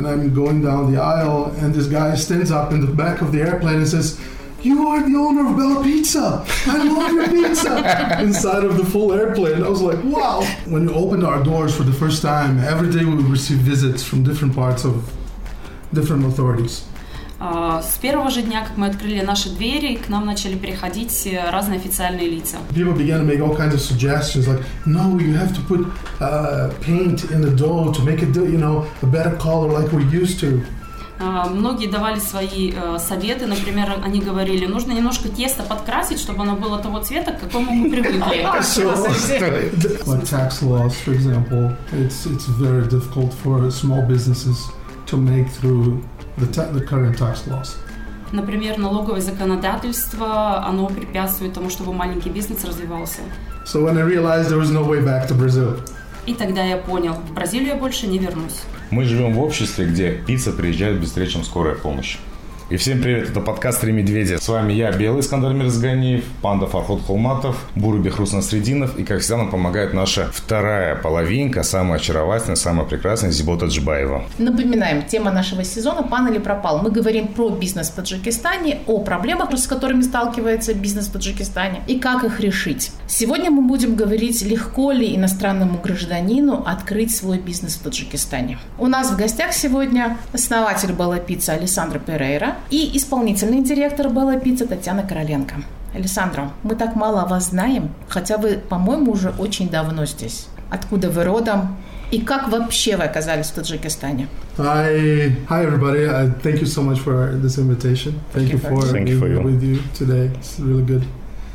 and I'm going down the aisle, and this guy stands up in the back of the airplane and says, you are the owner of Bella Pizza. I love your pizza. Inside of the full airplane. I was like, wow. When we opened our doors for the first time, every day we would receive visits from different parts of different authorities. А, С первого же дня, как мы открыли наши двери, к нам начали приходить э, разные официальные лица. People began to make all kinds of suggestions like, no, you have to put uh, paint in the dough to make it, you know, a better color like we used to. А, Многие давали свои э, советы, например, они говорили, нужно немножко тесто подкрасить, чтобы оно было того цвета, к какому мы привыкли. Like tax laws, for example, it's it's very difficult for small businesses to make through the, ta- the current tax laws. Например, налоговое законодательство, оно препятствует тому, чтобы маленький бизнес развивался. So when I realized there was no way back to Brazil, И тогда я понял, в Бразилию я больше не вернусь. Мы живем в обществе, где пицца приезжает быстрее, чем скорая помощь. И всем привет, это подкаст «Три медведя». С вами я, Белый Искандар Мирзганиев, Панда Фархот Холматов, Буры Бехрус Насрединов. И, как всегда, нам помогает наша вторая половинка, самая очаровательная, самая прекрасная Зибота Джибаева. Напоминаем, тема нашего сезона «Пан или пропал». Мы говорим про бизнес в Таджикистане, о проблемах, с которыми сталкивается бизнес в Таджикистане и как их решить. Сегодня мы будем говорить, легко ли иностранному гражданину открыть свой бизнес в Таджикистане. У нас в гостях сегодня основатель Белла Пицца Александра Перейра и исполнительный директор Белла Пицца Татьяна Короленко. Александра, мы так мало о вас знаем, хотя вы, по-моему, уже очень давно здесь. Откуда вы родом? И как вообще вы оказались в Таджикистане? hi, hi everybody. I thank you so much for this invitation. Thank you for Thank you being for you. with you today. It's really good.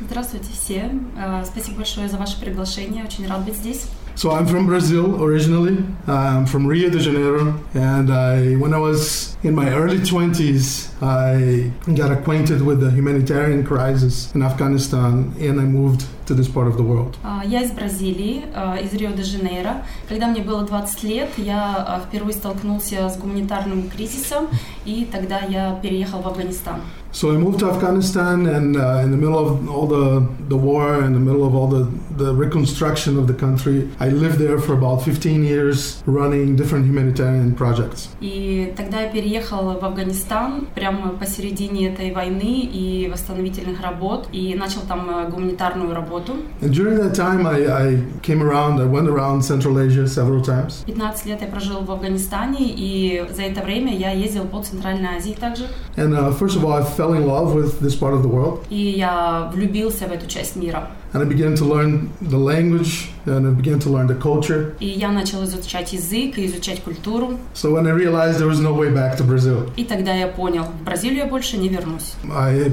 Здравствуйте все. Э, Спасибо большое за ваше приглашение. Очень рад быть здесь. So I'm from Brazil originally. I'm from Rio de Janeiro, and I, when I was in my early 20s, I got acquainted with the humanitarian crisis in Afghanistan, and I moved to this part of the world. А, Я из Бразилии, э, из Рио-де-Жанейро. Когда мне было 20 лет, я э, впервые столкнулся с гуманитарным кризисом, и тогда я переехал в Афганистан. So I moved to Afghanistan, and uh, in the middle of all the, the war, in the middle of all the, the reconstruction of the country, I lived there for about 15 years running different humanitarian projects. И тогда я переехал в Афганистан прямо посередине этой войны и восстановительных работ, и начал там э, гуманитарную работу. And during that time, I, I came around, I went around Central Asia several times. 15 лет я прожил в Афганистане, и за это время я ездил по Центральной Азии также. And uh, first of all, I fell in love with this part of the world. И я влюбился в эту часть мира. And I began to learn the language and I began to learn the culture. И я начал изучать язык и изучать культуру. So when I realized there was no way back to Brazil, И тогда я понял, в Бразилию я больше не вернусь. I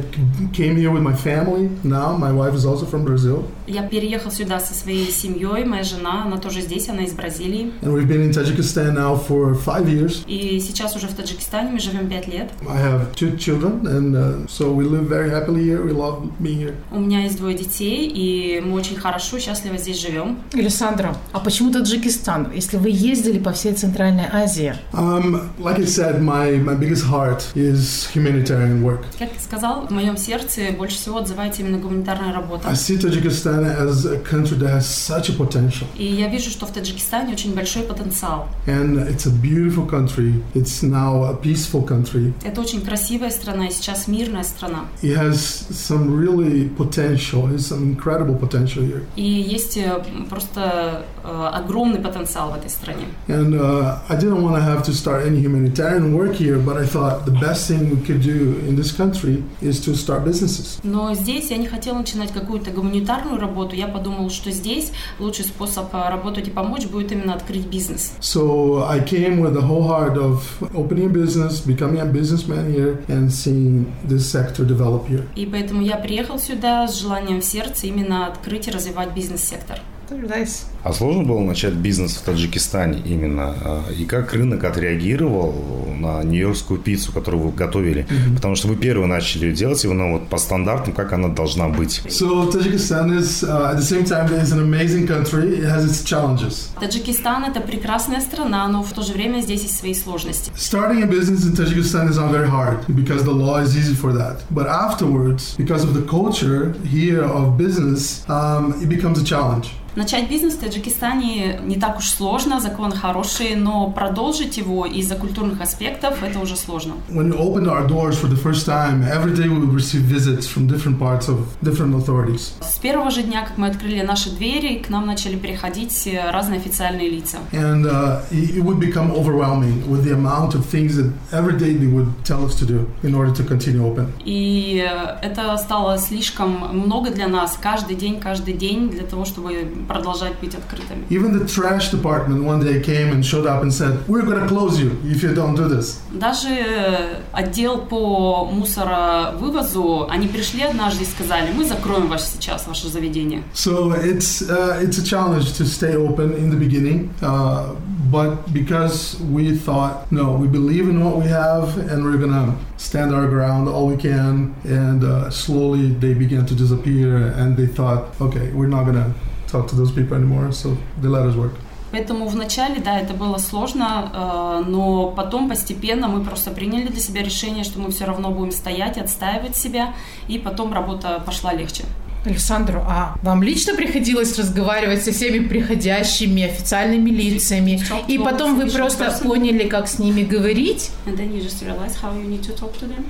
came here with my family. Now my wife is also from Brazil, Я переехал сюда со своей семьей, моя жена, она тоже здесь, она из Бразилии. and we've been in Tajikistan now for five years. И сейчас уже в Таджикистане мы живем пять лет. I have two children, and uh, so we live very happily here. We love being here. У меня есть двое детей, и мы очень хорошо, счастливо здесь живем. Александра, а почему Таджикистан, если вы ездили по всей Центральной Азии? Um, like I said, my, my biggest heart is humanitarian work. Как я сказал, в моем сердце больше всего отзывается именно гуманитарная работа. I see Tajikistan as a country that has such a potential. И я вижу, что в Таджикистане очень большой потенциал. And it's a beautiful country. It's now a peaceful country. Это очень красивая страна и сейчас мирная страна. It has some really potential. It's some incredible potential here. И есть э, просто э, огромный потенциал в этой стране. And uh, I didn't want to have to start any humanitarian work here, but I thought the best thing we could do in this country is to start businesses. Но здесь я не хотела начинать какую-то гуманитарную работу. Я подумала, что здесь лучший способ э, работать и помочь будет именно открыть бизнес. So I came with the whole heart of opening a business, becoming a businessman here, and seeing this sector develop here. И поэтому я приехал сюда с желанием в сердце именно открыть и развивать бизнес-сектор. Nice. А сложно было начать бизнес в Таджикистане именно? А, И как рынок отреагировал на нью-йоркскую пиццу, которую вы готовили? Потому что вы первые начали ее делать, и она вот по стандартам, как она должна быть. So Tajikistan is, uh, at the same time, is an amazing country. It has its challenges. Таджикистан – это прекрасная страна, но в то же время здесь есть свои сложности. Starting a business in Tajikistan is not very hard because the law is easy for that. But afterwards, because of the culture here of business, um, it becomes a challenge. Начать бизнес в Таджикистане не так уж сложно, законы хорошие, но продолжить его из-за культурных аспектов это уже сложно. When we opened our doors for the first time, every day we would receive visits from different parts of different authorities. С первого же дня, как мы открыли наши двери, к нам начали приходить э, разные официальные лица. And uh, it it would become overwhelming with the amount of things that every day they would tell us to do in order to continue open. И э, это стало слишком много для нас, каждый день, каждый день, для того, чтобы продолжать быть открытыми. Even the trash department one day came and showed up and said, We're going to close you if you don't do this. Даже э, отдел по мусоровывозу, они пришли однажды и сказали, мы закроем ваше сейчас, ваше заведение. So it's, uh, it's a challenge to stay open in the beginning. Uh, but because we thought, no, we believe in what we have and we're going to stand our ground all we can. And uh, slowly they began to disappear and they thought, okay, we're not going to talk to those people anymore. So they let us work. Поэтому вначале, да, это было сложно, э, но потом постепенно мы просто приняли для себя решение, что мы все равно будем стоять, отстаивать себя, и потом работа пошла легче. Александру, а вам лично приходилось разговаривать со всеми приходящими официальными лицами, и потом вы просто поняли, как с ними говорить? And then you just realize how you need to talk to them.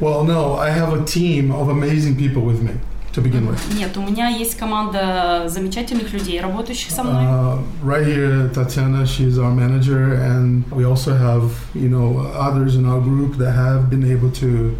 Well, no, I have a team of amazing people with me to begin with. Нет, у меня есть команда замечательных людей, работающих со мной. Uh, right here, Tatiana, she's our manager, and we also have, you know, others in our group that have been able to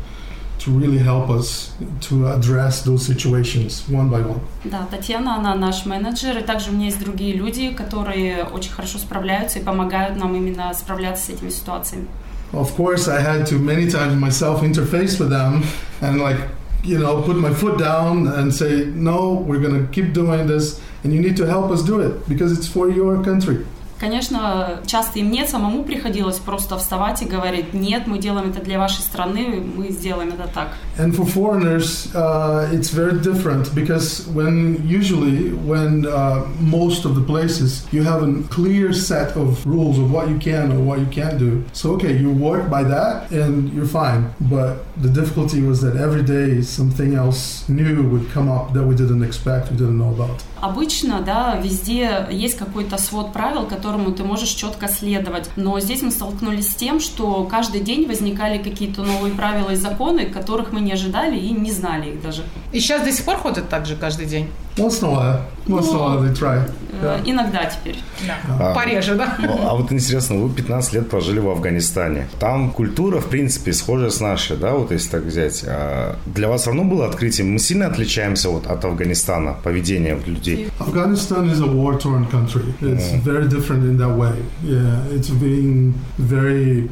to really help us to address those situations one by one. Да, Татьяна, она наш менеджер, и также у меня есть другие люди, которые очень хорошо справляются и помогают нам именно справляться с этими ситуациями. Of course, I had to many times myself interface with them and like, you know, put my foot down and say, no, we're going to keep doing this, and you need to help us do it because it's for your country. Конечно, часто и мне самому приходилось просто вставать и говорить, нет, мы делаем это для вашей страны, мы сделаем это так. And for foreigners, uh, it's very different because when usually when uh, most of the places you have a clear set of rules of what you can or what you can't do. So okay, you work by that and you're fine. But the difficulty was that every day something else new would come up that we didn't expect, we didn't know about. Обычно, да, везде есть какой-то свод правил, которому ты можешь четко следовать. Но здесь мы столкнулись с тем, что каждый день возникали какие-то новые правила и законы, которых мы не ожидали и не знали их даже. И сейчас до сих пор ходят так же каждый день? Once in a while, once in a while they try. Э, Yeah. Иногда теперь. Да. А. Пореже, да? Ну, А вот интересно, вы 15 лет прожили в Афганистане. Там культура, в принципе, схожая с нашей, да, вот если так взять. А Для вас равно было открытием? Мы сильно отличаемся вот от Афганистана, поведение людей? Afghanistan is a war-torn country. It's very different in that way. Yeah, it's being very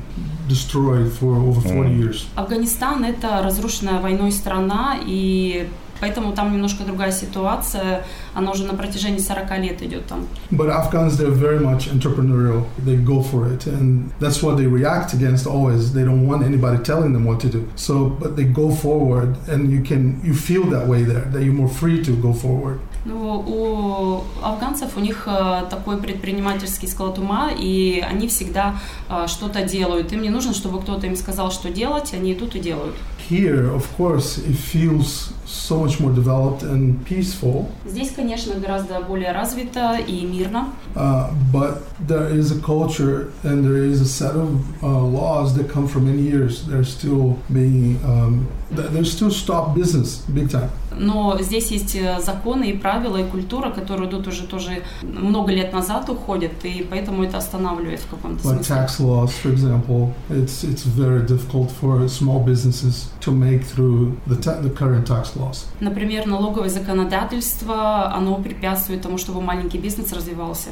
destroyed for over 40 years. Афганистан – это разрушенная войной страна, и поэтому там немножко другая ситуация. Она уже на протяжении 40 лет идет там. But Afghans, they're very much entrepreneurial. They go for it, and that's what they react against always. They don't want anybody telling them what to do. So, but they go forward, and you can you feel that way there that you're more free to go forward. Ну, у афганцев у них э, такой предпринимательский склад ума, и они всегда э, что-то делают. Им не нужно, чтобы кто-то им сказал, что делать, они идут и делают. Here, of course, it feels so much more developed and peaceful. Здесь, конечно, гораздо более развито и мирно, Uh, but there is a culture and there is a set of uh, laws that come from many years. They're still being, um, th- they're still stop business big time. Но здесь есть э, законы и правила, и культура, которые идут уже тоже много лет назад уходят, и поэтому это останавливает в каком-то Like смысле. tax laws, for example, it's it's very difficult for small businesses to make through the ta- the current tax laws. Например, налоговое законодательство, оно препятствует тому, чтобы маленький бизнес развивался.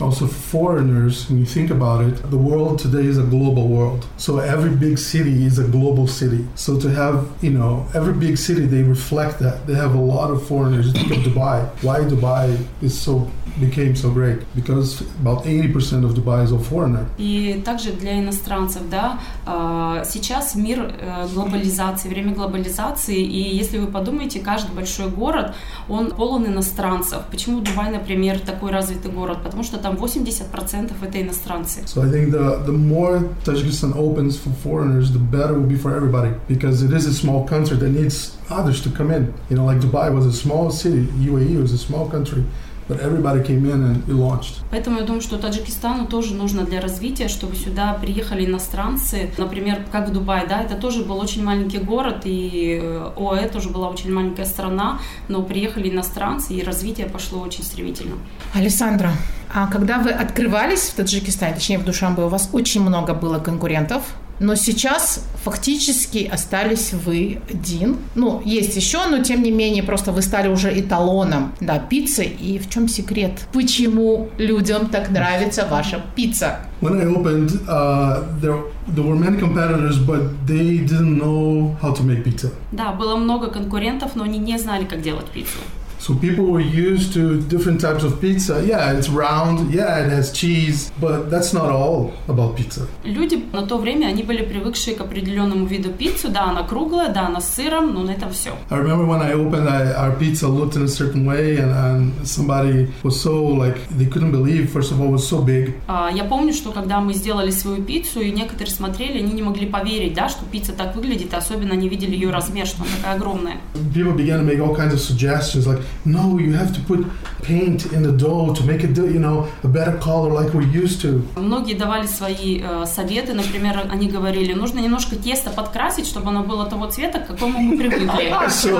Also, foreigners, when you think about it, the world today is a global world. So every big city is a global city. So to have, you know, every big city, they reflect that. They have a lot of foreigners. Think of Dubai. Why Dubai is so became so great? Because about 80% of Dubai is a foreigner. И также для иностранцев, да, а, сейчас мир э, глобализации, время глобализации, и если вы подумаете, каждый большой город, он полон иностранцев. Почему Дубай, например, такой развитый город? Потому что там 80% это иностранцы. So I think the, the more Tajikistan opens for foreigners, the better will be for everybody. Because it is a small country that needs others to come in. You know, like Dubai was a small city, UAE was a small country. But everybody came in and it launched. Поэтому я думаю, что Таджикистану тоже нужно для развития, чтобы сюда приехали иностранцы. Например, как в Дубае, да, это тоже был очень маленький город, и э, ОАЭ тоже была очень маленькая страна, но приехали иностранцы, и развитие пошло очень стремительно. Александра, а когда вы открывались в Таджикистане, точнее в Душанбе, у вас очень много было конкурентов, но сейчас фактически остались вы один. Ну, есть еще, но тем не менее, просто вы стали уже эталоном да, пиццы. И в чем секрет? Почему людям так нравится ваша пицца? When I opened, uh, there, there were many competitors, but they didn't know how to make pizza. Да, было много конкурентов, но они не знали, как делать пиццу. So people were used to different types of pizza. Yeah, it's round. Yeah, it has cheese, but that's not all about pizza. Люди на то время, они были привыкшие к определенному виду пиццу. Да, она круглая, да, она с сыром, но на этом все. I remember when I opened, I, our pizza looked in a certain way, and, and somebody was so like they couldn't believe. First of all, it was so big. А, Я помню, что когда мы сделали свою пиццу, и некоторые смотрели, они не могли поверить, да, что пицца так выглядит, особенно они видели ее размер, что она такая огромная. People began to make all kinds of suggestions, like, no, you have to put paint in the dough to make it, you know, a better color like we're used to. Многие давали свои э, советы, например, они говорили, нужно немножко тесто подкрасить, чтобы оно было того цвета, к какому мы привыкли. So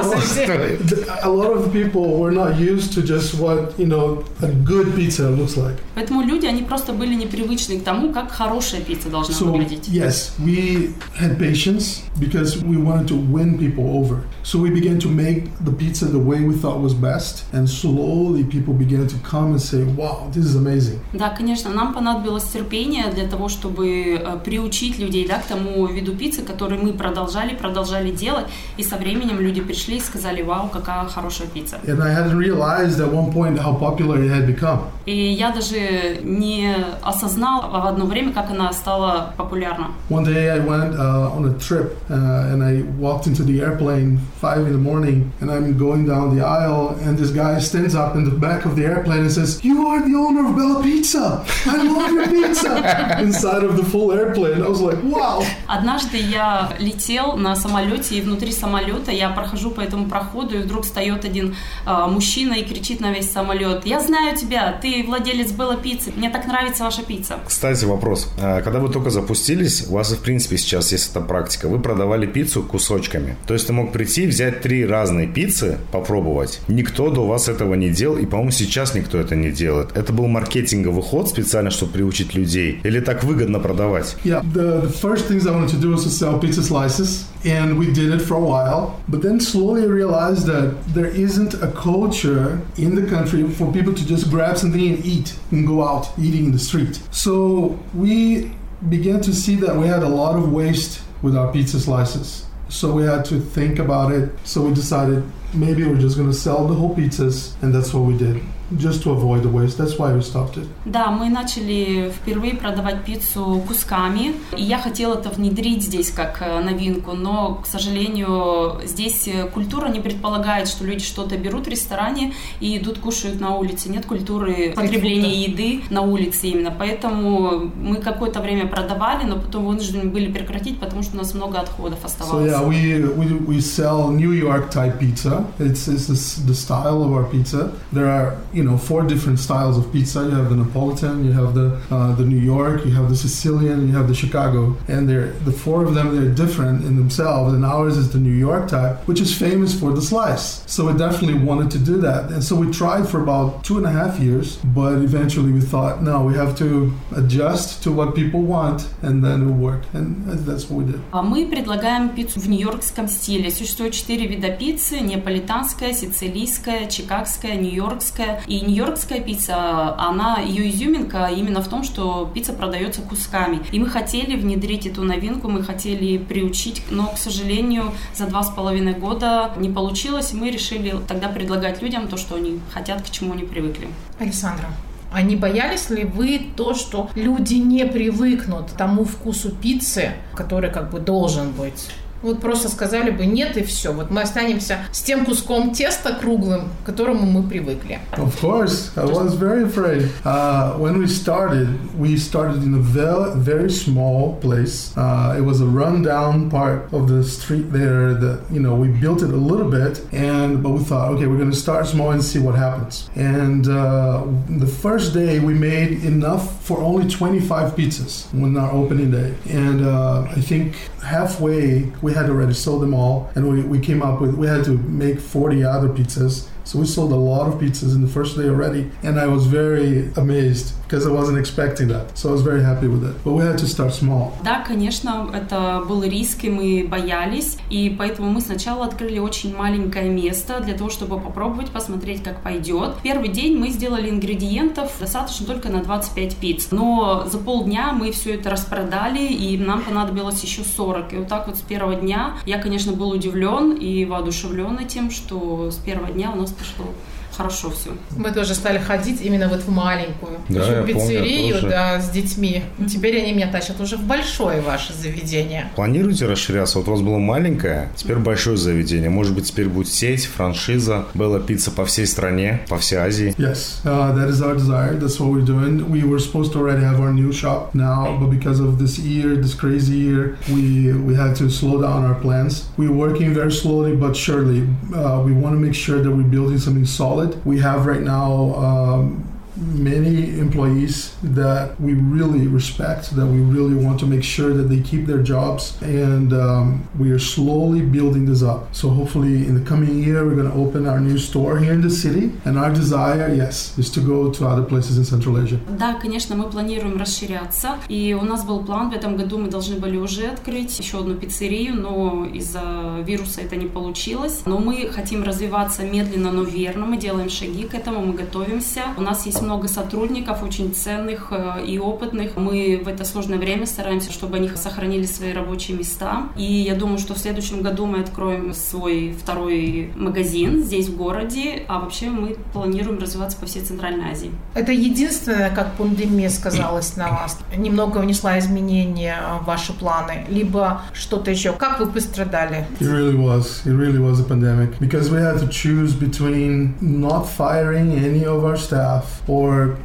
a lot of the people were not used to just what you know a good pizza looks like. Поэтому люди, они просто были непривычны к тому, как хорошая пицца должна So выглядеть. yes, we had patience because we wanted to win people over. So we began to make the pizza the way we thought was best, and slowly people began to come and say, "Wow, this is amazing." Да, конечно, нам понадобилось терпение для того, чтобы э, приучить людей да, к тому виду пиццы, который мы продолжали, продолжали делать. И со временем люди пришли и сказали, вау, какая хорошая пицца. And I hadn't realized at one point how popular it had become. И я даже не осознал в одно время, как она стала популярна. One day I went uh, on a trip uh, and I walked into the airplane five in the morning and I'm going down the aisle and this guy stands up in the back of the airplane and says, "You are the owner of Bella Pizza. I love your pizza." Inside of the full airplane, I was like, "Wow." Однажды я летел на самолете, и внутри самолета я прохожу по этому проходу, и вдруг встает один а, мужчина и кричит на весь самолет, «Я знаю тебя, ты владелец Белла Пиццы, мне так нравится ваша пицца». Кстати, вопрос. А, Когда вы только запустились, у вас, в принципе, сейчас есть эта практика. Вы продавали пиццу кусочками. То есть ты мог прийти, взять три разные пиццы, попробовать. Никто до вас этого не делал, и, по-моему, сейчас никто это не делает. Это был маркетинговый ход специально, чтобы приучить людей? Или так выгодно продавать? Yeah, the, the first things I wanted to do was to sell pizza slices, and we did it for a while. But then slowly realized that there isn't a culture in the country for people to just grab something and eat and go out eating in the street. So we began to see that we had a lot of waste with our pizza slices. So we had to think about it. So we decided maybe we're just going to sell the whole pizzas, and that's what we did, just to avoid the waste. That's why we stopped it. Да, мы начали впервые продавать пиццу кусками, и я хотела это внедрить здесь как э, новинку, но, к сожалению, здесь э, культура не предполагает, что люди что-то берут в ресторане и идут кушают на улице. Нет культуры потребления еды на улице именно, поэтому мы какое-то время продавали, но потом вынуждены были прекратить, потому что у нас много отходов So оставалось. yeah, we, we, we sell New York type pizza. It's, it's this, the style of our pizza. There are you know four different styles of pizza. You have the Napolitan, you have the uh, the New York, you have the Sicilian, you have the Chicago, and they're the four of them. They're different in themselves. And ours is the New York type, which is famous for the slice. So we definitely wanted to do that, and so we tried for about two and a half years. But eventually we thought, no, we have to adjust to what people want, and then it worked, and that's what we did. А Мы предлагаем пиццу в нью-йоркском стиле. Существует четыре вида пиццы. Неаполитанская, сицилийская, чикагская, нью-йоркская. И нью-йоркская пицца, она, ее изюминка именно в том, что пицца продается кусками. И мы хотели внедрить эту новинку, мы хотели приучить, но, к сожалению, за два с половиной года не получилось. Мы решили тогда предлагать людям то, что они хотят, к чему они привыкли. Александра, а не боялись ли вы то, что люди не привыкнут к тому вкусу пиццы, который как бы должен быть Вот просто сказали бы нет и все. Вот мы останемся с тем куском теста круглым, к которому мы привыкли. Of course, I was very afraid. Uh, when we started, we started in a very, very small place. Uh, it was a rundown part of the street there. That you know, we built it a little bit, and but we thought, okay, we're going to start small and see what happens. And uh, the first day, we made enough for only 25 pizzas when our opening day, and uh, I think halfway we had already sold them all, and we, we came up with we had to make 40 other pizzas so we sold a lot of pizzas in the first day already, and I was very amazed because I wasn't expecting that. So I was very happy with it. But we had to start small. Да, конечно, это был риск, и мы боялись, и поэтому мы сначала открыли очень маленькое место для того, чтобы попробовать, посмотреть, как пойдет. Первый день мы сделали ингредиентов достаточно только на 25 пиц, но за полдня мы все это распродали, и нам понадобилось еще 40. И вот так вот с первого дня я, конечно, был удивлен и воодушевлен этим, что с первого дня у нас пошло хорошо все. Мы тоже стали ходить именно вот в маленькую Да, еще я в помню, пиццерию, тоже. да, с детьми. Теперь они меня тащат уже в большое ваше заведение. Планируете расширяться? Вот у вас было маленькое, теперь большое заведение. Может быть, теперь будет сеть, франшиза, Белла Пицца по всей стране, по всей Азии. Yes, uh, that is our desire. That's what we're doing. We were supposed to already have our new shop now, but because of this year, this crazy year, we we had to slow down our plans. We're working very slowly but surely. Uh, we want to make sure that we're building something solid. We have right now. Um, many employees that we really respect, that we really want to make sure that they keep their jobs, and um, we are slowly building this up. So hopefully, in the coming year, we're going to open our new store here in the city. And our desire, yes, is to go to other places in Central Asia. Да, конечно, мы планируем расширяться, и у нас был план, в этом году мы должны были уже открыть еще одну пиццерию, но из-за вируса это не получилось. Но мы хотим развиваться медленно, но верно, мы делаем шаги к этому, мы готовимся. У нас есть много сотрудников, очень ценных э, и опытных. Мы в это сложное время стараемся, чтобы они сохранили свои рабочие места. И я думаю, что в следующем году мы откроем свой второй магазин здесь, в городе, а вообще мы планируем развиваться по всей Центральной Азии. Это единственное, как пандемия сказалась на вас, немного внесла изменения в ваши планы, либо что-то еще. Как вы пострадали? It really was. It really was a pandemic because we had to choose between not firing any of our staff or,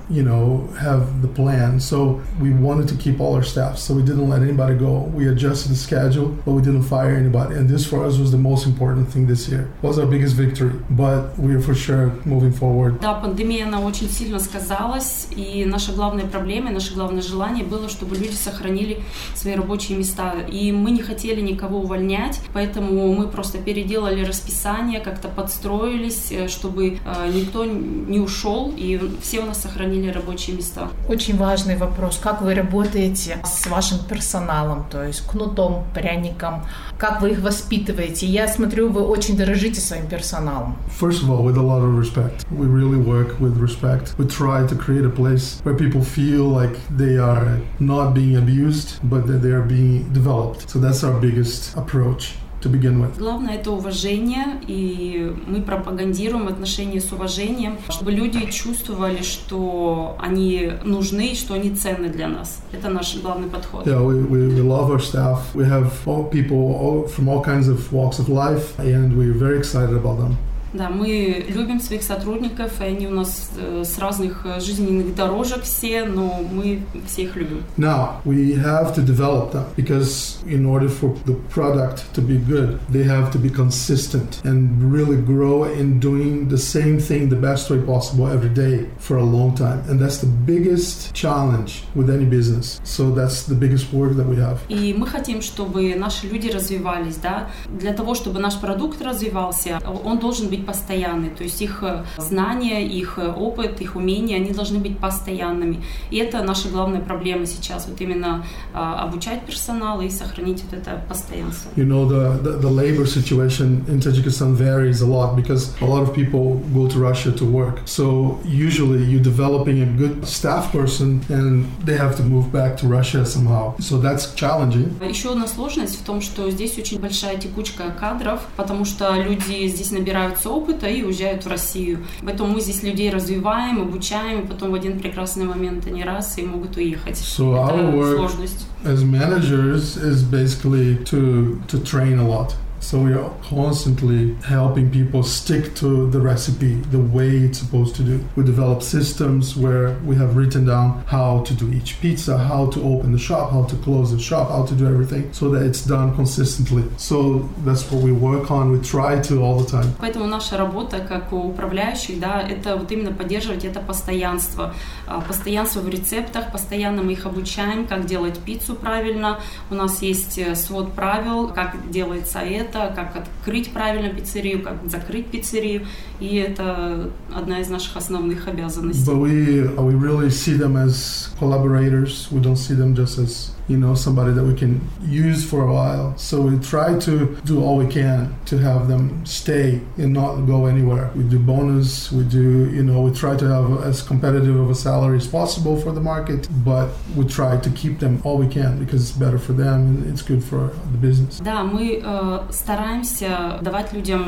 you know, have the plan. So we wanted to keep all our staff, so we didn't let anybody go. We adjusted the schedule, but we didn't fire anybody. And this for us was the most important thing this year. Was our biggest victory, but we are for sure moving forward. Да, пандемия, она очень сильно сказалась, и наша главная проблема, наше главное желание было, чтобы люди сохранили свои рабочие места. И мы не хотели никого увольнять, поэтому мы просто переделали расписание, как-то подстроились, э, чтобы э, никто не ушел, и все у нас сохранили рабочие места. Очень важный вопрос. Как вы работаете с вашим персоналом, то есть кнутом, пряником? Как вы их воспитываете? Я смотрю, вы очень дорожите своим персоналом. First of all, with a lot of respect. We really work with respect. We try to create a place where people feel like they are not being abused, but that they are being developed. So that's our biggest approach to begin with. Главное это уважение, и мы пропагандируем отношения с уважением, чтобы люди чувствовали, что они нужны, и что они ценны для нас. Это наш главный подход. Yeah, we, we, we love our staff. We have all people all, from all kinds of walks of life, and we're very excited about them. Да, мы любим своих сотрудников, и они у нас э, с разных э, жизненных дорожек все, но мы все их любим. Now, we have to develop them because in order for the product to be good, they have to be consistent and really grow in doing the same thing the best way possible every day for a long time. And that's the biggest challenge with any business. So that's the biggest work that we have. И мы хотим, чтобы наши люди развивались, да. Для того, чтобы наш продукт развивался, он должен быть постоянный. То есть их э, знания, их э, опыт, их умения, они должны быть постоянными. И это наша главная проблема сейчас. Вот именно а, обучать персонал и сохранить вот это постоянство. You know, the, the, the labor situation in Tajikistan varies a lot because a lot of people go to Russia to work. So usually you're developing a good staff person and they have to move back to Russia somehow. So that's challenging. Еще одна сложность в том, что здесь очень большая текучка кадров, потому что люди здесь набираются опыта и уезжают в Россию. Поэтому мы здесь людей развиваем, обучаем, и потом в один прекрасный момент они раз и могут уехать. So Это сложность. as managers is basically to to train a lot. So we are constantly helping people stick to the recipe, the way it's supposed to do. We develop systems where we have written down how to do each pizza, how to open the shop, how to close the shop, how to do everything so that it's done consistently. So that's what we work on. We try to all the time. Поэтому наша работа, как у управляющих, да, это вот именно поддерживать это постоянство. А, Постоянство в рецептах, постоянно мы их обучаем, как делать пиццу правильно. У нас есть э, свод правил, как делается это, как открыть правильно пиццерию, как закрыть пиццерию. И это одна из наших основных обязанностей. But we we really see them as collaborators. We don't see them just as you know somebody that we can use for a while. So we try to do all we can to have them stay and not go anywhere. We do bonus. We do you know we try to have as competitive of a salary as possible for the market, but we try to keep them all we can because it's better for them and it's good for the business. Да, мы э, стараемся давать людям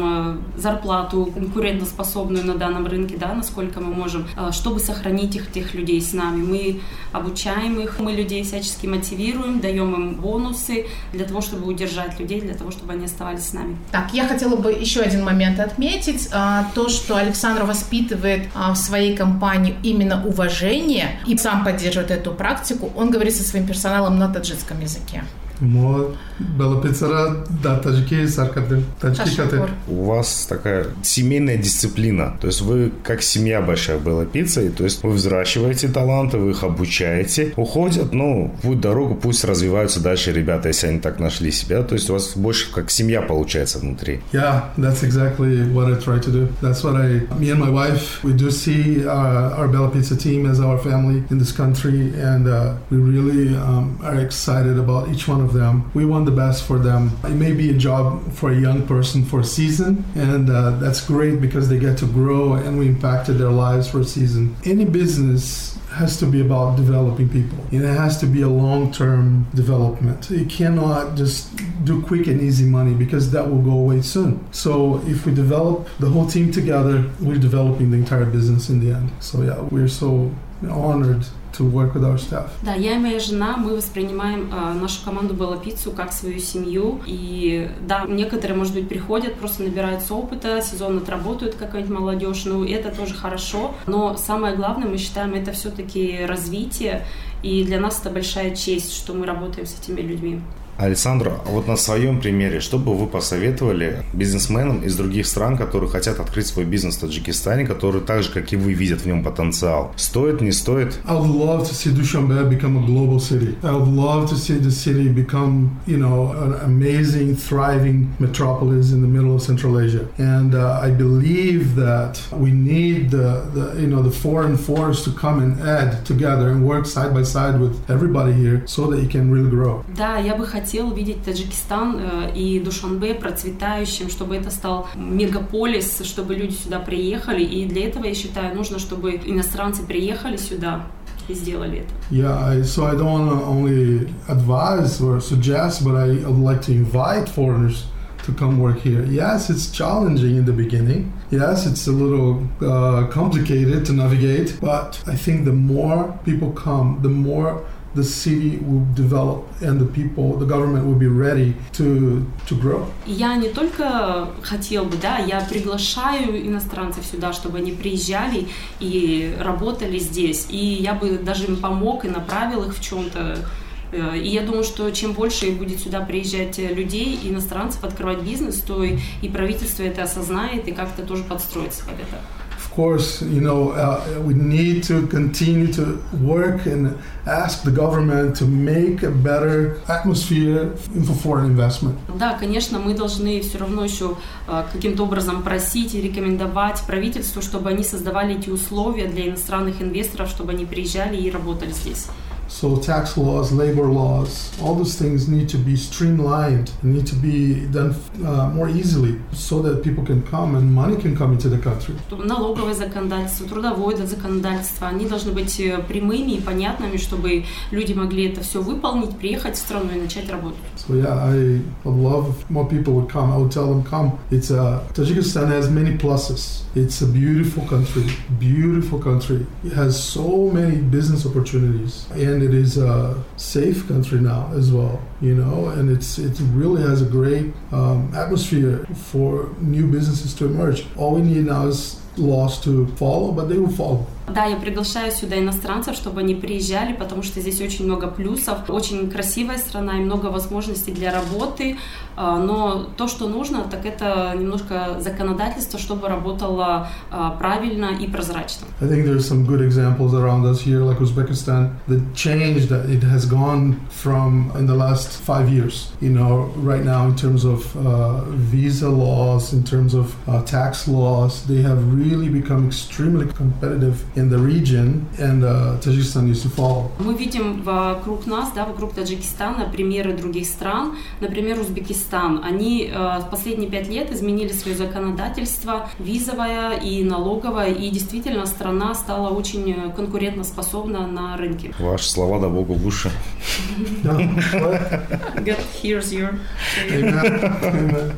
э, зарплату конкурентоспособную на данном рынке, да, насколько мы можем, э, чтобы сохранить их, тех людей с нами. Мы обучаем их, мы людей всячески мотивируем, даем им бонусы для того, чтобы удержать людей, для того, чтобы они оставались с нами. Так, я хотела бы еще один момент отметить. А, То, что Александр воспитывает а, в своей компании именно уважение и сам поддерживает эту практику, он говорит со своим персоналом на таджикском языке. Мо бела пиццера да таджики саркады таджики. Хашакур. У вас такая семейная дисциплина. То есть вы как семья большая была пиццей. То есть вы взращиваете таланты, вы их обучаете, уходят, ну, путь дорогу, пусть развиваются дальше ребята, если они так нашли себя. То есть у вас больше как семья получается внутри. Yeah, that's exactly what I try to do. That's what I, me and my wife, we do see uh, our Bella Pizza team as our family in this country, and uh, we really um, are excited about each one of them. We want the best for them. It may be a job for a young person for a season, and uh, that's great because they get to grow and we impacted their lives for a season. Any business has to be about developing people. And it has to be a long-term development. It cannot just do quick and easy money because that will go away soon. So if we develop the whole team together, we're developing the entire business in the end. So yeah, we're so honored to work with our staff. Да, я и моя жена, мы воспринимаем э, нашу команду Белла Пиццу как свою семью. И да, некоторые, может быть, приходят, просто набираются опыта, сезон отработают какая-нибудь молодежь, ну это тоже хорошо. Но самое главное, мы считаем, это все-таки развитие. И для нас это большая честь, что мы работаем с этими людьми. Александр, а вот на своем примере, что бы вы посоветовали бизнесменам из других стран, которые хотят открыть свой бизнес в Таджикистане, которые так же, как и вы, видят в нем потенциал? Стоит, не стоит? I would love to see Dushanbe become a global city. I would love to see the city become, you know, an amazing, thriving metropolis in the middle of Central Asia. And uh, I believe that we need the, the, you know, the foreign force to come and add together and work side by side with everybody here so that it can really grow. Да, я бы хотела видеть Таджикистан э, и Душанбе процветающим, чтобы это стал мегаполис, чтобы люди сюда приехали. И для этого, я считаю, нужно, чтобы иностранцы приехали сюда и сделали это. Yeah, so I don't want to only advise or suggest, but I would like to invite foreigners to come work here. Yes, it's challenging in the beginning. Yes, it's a little uh, complicated to navigate, but I think the more people come, the more the city will develop and the people, the government will be ready to to grow. Я не только хотел бы, да, я приглашаю иностранцев сюда, чтобы они приезжали и работали здесь. И я бы даже им помог и направил их в чем-то. Э, И я думаю, что чем больше будет сюда приезжать э, людей, иностранцев, открывать бизнес, то и и правительство это осознает и как-то тоже подстроится под это. Course, you know, uh, we need to continue to work and ask the government to make a better atmosphere for foreign investment. Да, конечно, мы должны все равно еще э, каким-то образом просить и рекомендовать правительству, чтобы они создавали эти условия для иностранных инвесторов, чтобы они приезжали и работали здесь. So tax laws, labor laws, all those things need to be streamlined and need to be done uh, more easily so that people can come and money can come into the country. Налоговое законодательство, трудовое законодательство, они должны быть э, прямыми и понятными, чтобы люди могли это все выполнить, приехать в страну и начать работать. So yeah, I would love if more people would come. I would tell them come. It's uh, Tajikistan has many pluses. It's a beautiful country, beautiful country. It has so many business opportunities, and it is a safe country now as well. You know, and it's it really has a great um, atmosphere for new businesses to emerge. All we need now is laws to follow, but they will follow. Да, я приглашаю сюда иностранцев, чтобы они приезжали, потому что здесь очень много плюсов, очень красивая страна и много возможностей для работы. А, но то, что нужно, так это немножко законодательство, чтобы работало а, правильно и прозрачно. I think there's some good examples around us here, like Uzbekistan. The change that it has gone from in the last five years, you know, right now in terms of uh, visa laws, in terms of uh, tax laws, they have really become extremely competitive in the region, and uh, Tajikistan needs to follow. Мы видим вокруг нас, да, вокруг Таджикистана примеры других стран. Например, Узбекистан. Они э, последние пять лет изменили свое законодательство визовое и налоговое, и действительно страна стала очень э, конкурентоспособна на рынке. Ваши слова да богу в уши. God hears your Amen. Amen.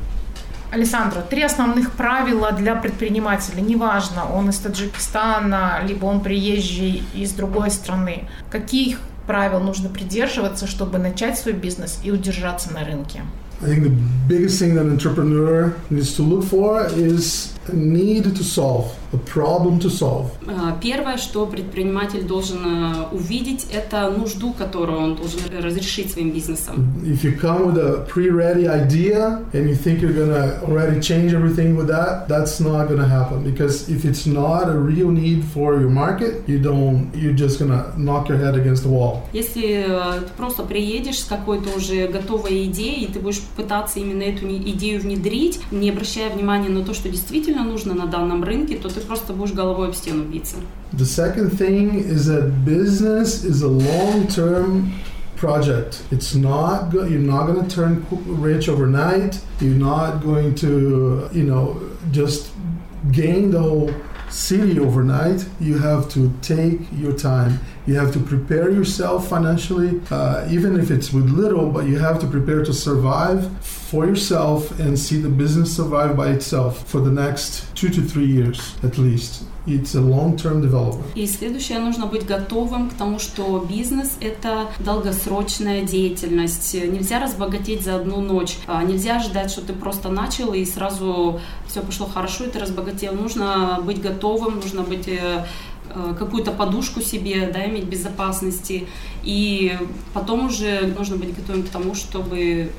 Александра, три основных правила для предпринимателя. Неважно, он из Таджикистана, либо он приезжий из другой страны. Каких правил нужно придерживаться, чтобы начать свой бизнес и удержаться на рынке? I think the biggest thing that an entrepreneur needs to look for is need to solve, a problem to solve. Э, Первое, что предприниматель должен э, увидеть, это нужду, которую он должен разрешить своим бизнесом. If you come with a pre-ready idea and you think you're gonna already change everything with that, that's not gonna happen because if it's not a real need for your market, you don't. You're just gonna knock your head against the wall. Если э, ты просто приедешь с какой-то уже готовой идеей, и ты будешь пытаться именно эту идею внедрить, не обращая внимания на то, что действительно нужно на данном рынке, то ты просто будешь головой об стену биться. The second thing is that business is a long-term project. It's not you're not going to turn rich overnight. You're not going to, you know, just gain the whole city overnight. You have to take your time. You have to prepare yourself financially, uh, even if it's with little, but you have to prepare to survive for yourself and see the business survive by itself for the next two to three years at least. It's a long-term development. И следующее, нужно быть готовым к тому, что бизнес – это долгосрочная деятельность. Нельзя разбогатеть за одну ночь. А, Нельзя ждать, что ты просто начал и сразу все пошло хорошо, и ты разбогател. Нужно быть готовым, нужно быть э, э, какую-то подушку себе, да, иметь безопасности. И потом уже нужно быть готовым к тому, чтобы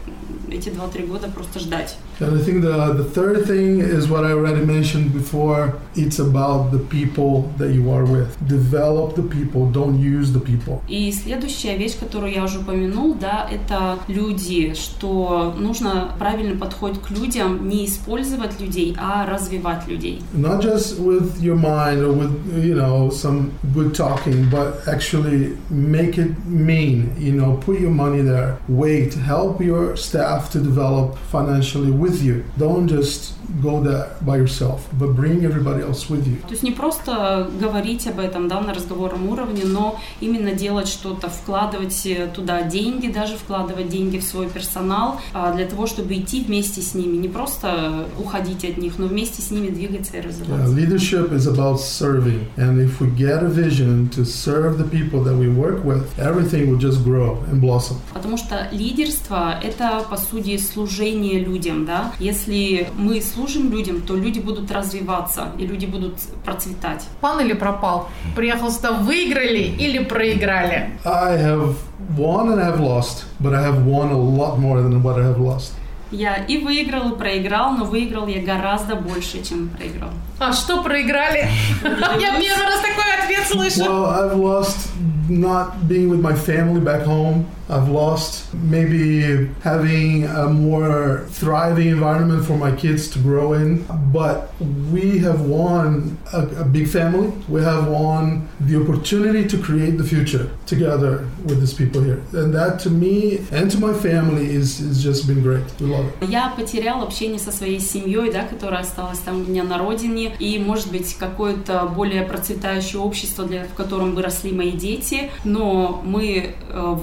эти 2-3 года просто ждать. And I think the, the third thing is what I already mentioned before. It's about the people that you are with. Develop the people, don't use the people. И следующая вещь, которую я уже упомянул, да, это люди, что нужно правильный подход к людям, не использовать людей, а развивать людей. Not just with your mind or with, you know, some good talking, but actually make it mean, you know, put your money there. Wait, help your staff to develop financially with you. Don't just go there by yourself, but bring everybody else with you. То есть не просто говорить об этом да, на разговорном уровне, но именно делать что-то, вкладывать э, туда деньги, даже вкладывать деньги в свой персонал а, для того, чтобы идти вместе с ними, не просто уходить от них, но вместе с ними двигаться и Yeah, развиваться. leadership is about serving, and if we get a vision to serve the people that we work with, everything will just grow and blossom. Потому что лидерство – это, по сути, служение людям. Да? Если мы служим людям, то люди будут развиваться, и люди будут процветать. Пан или пропал? Приехал сюда, выиграли или проиграли? I have won and I have lost, but I have won a lot more than what I have lost. Я и выиграл, и проиграл, но выиграл я гораздо больше, чем проиграл. А что проиграли? Я первый раз такой ответ слышу. Well, I've lost not being with my family back home. I've lost maybe having a more thriving environment for my kids to grow in. But we have won a, a big family. We have won the opportunity to create the future together with these people here. And that to me and to my family is, is just been great. We love it. Я потерял общение со своей семьей, да, которая осталась там у меня на родине, и, может быть, какое-то более процветающее общество, для, в котором выросли мои дети, но мы э,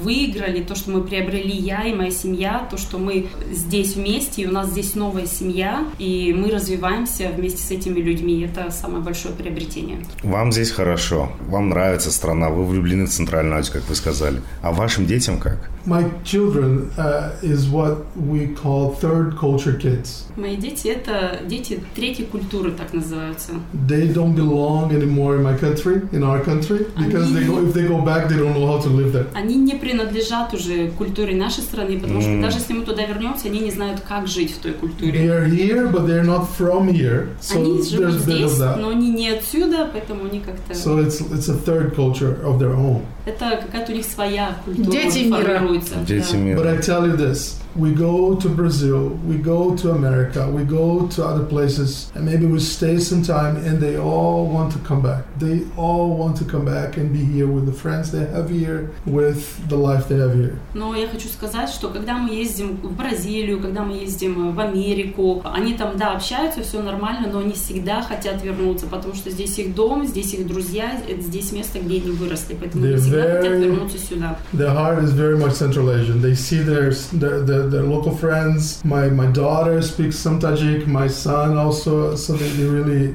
выиграли то, что мы приобрели я и моя семья, то, что мы здесь вместе, и у нас здесь новая семья, и мы развиваемся вместе с этими людьми. Это самое большое приобретение. Вам здесь хорошо, вам нравится страна, вы влюблены в Центральную Азию, как вы сказали. А вашим детям как? My children uh, is what we call third culture kids. Мои дети — это дети третьей культуры, так называются. They don't belong anymore in my country, in our country, because they go, if they go back, they don't know how to live there. Они не принадлежат уже культуре нашей страны, потому что даже если мы туда вернемся, они не знают, как жить в той They культуре. are here, but they're not from here, so Они живут здесь, но они не отсюда, поэтому они как-то... So it's it's a third culture of their own. Это какая-то у них своя культура Дети мира. формируется. Дети да. мира. But I tell you this: we go to Brazil, we go to America, we go to other places, and maybe we stay some time, and they all want to come back. They all want to come back and be here with the friends they have here, with the life they have here. Но я хочу сказать, что когда мы ездим в Бразилию, когда мы ездим в Америку, они там, да, общаются, все нормально, но они всегда хотят вернуться, потому что здесь их дом, здесь их друзья, это здесь место, где они выросли, поэтому они They're всегда хотят very- вернуться сюда. Their heart is very much Central Asian. They see their their, their, their local friends. My my daughter speaks some Tajik. My son also. So they, they really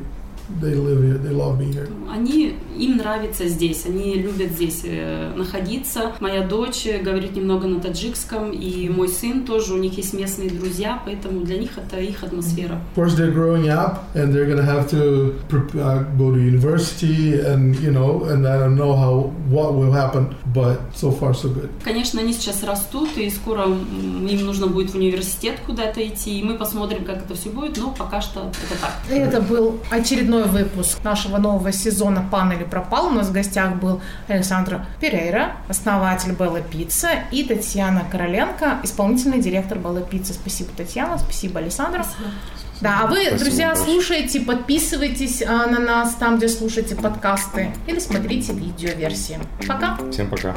they live here. They love being here. Они, им нравится здесь, они любят здесь э, находиться. Моя дочь э, говорит немного на таджикском, и мой сын тоже, у них есть местные друзья, поэтому для них это их атмосфера. Of course, they're growing up, and they're gonna have to uh, go to university, and you know, and I don't know how what will happen. But so far, so good. Конечно, они сейчас растут, и скоро им нужно будет в университет куда-то идти, и мы посмотрим, как это все будет, но пока что это так. Это был очередной выпуск нашего нового сезона «Пан или пропал». У нас в гостях был Александр Перейра, основатель Белла Пицца, и Татьяна Короленко, исполнительный директор Белла Пицца. Спасибо, Татьяна, спасибо, Александр. Да, а вы, Спасибо друзья, большое. слушайте, подписывайтесь а, на нас там, где слушаете подкасты, или смотрите видеоверсии. Пока! Всем пока.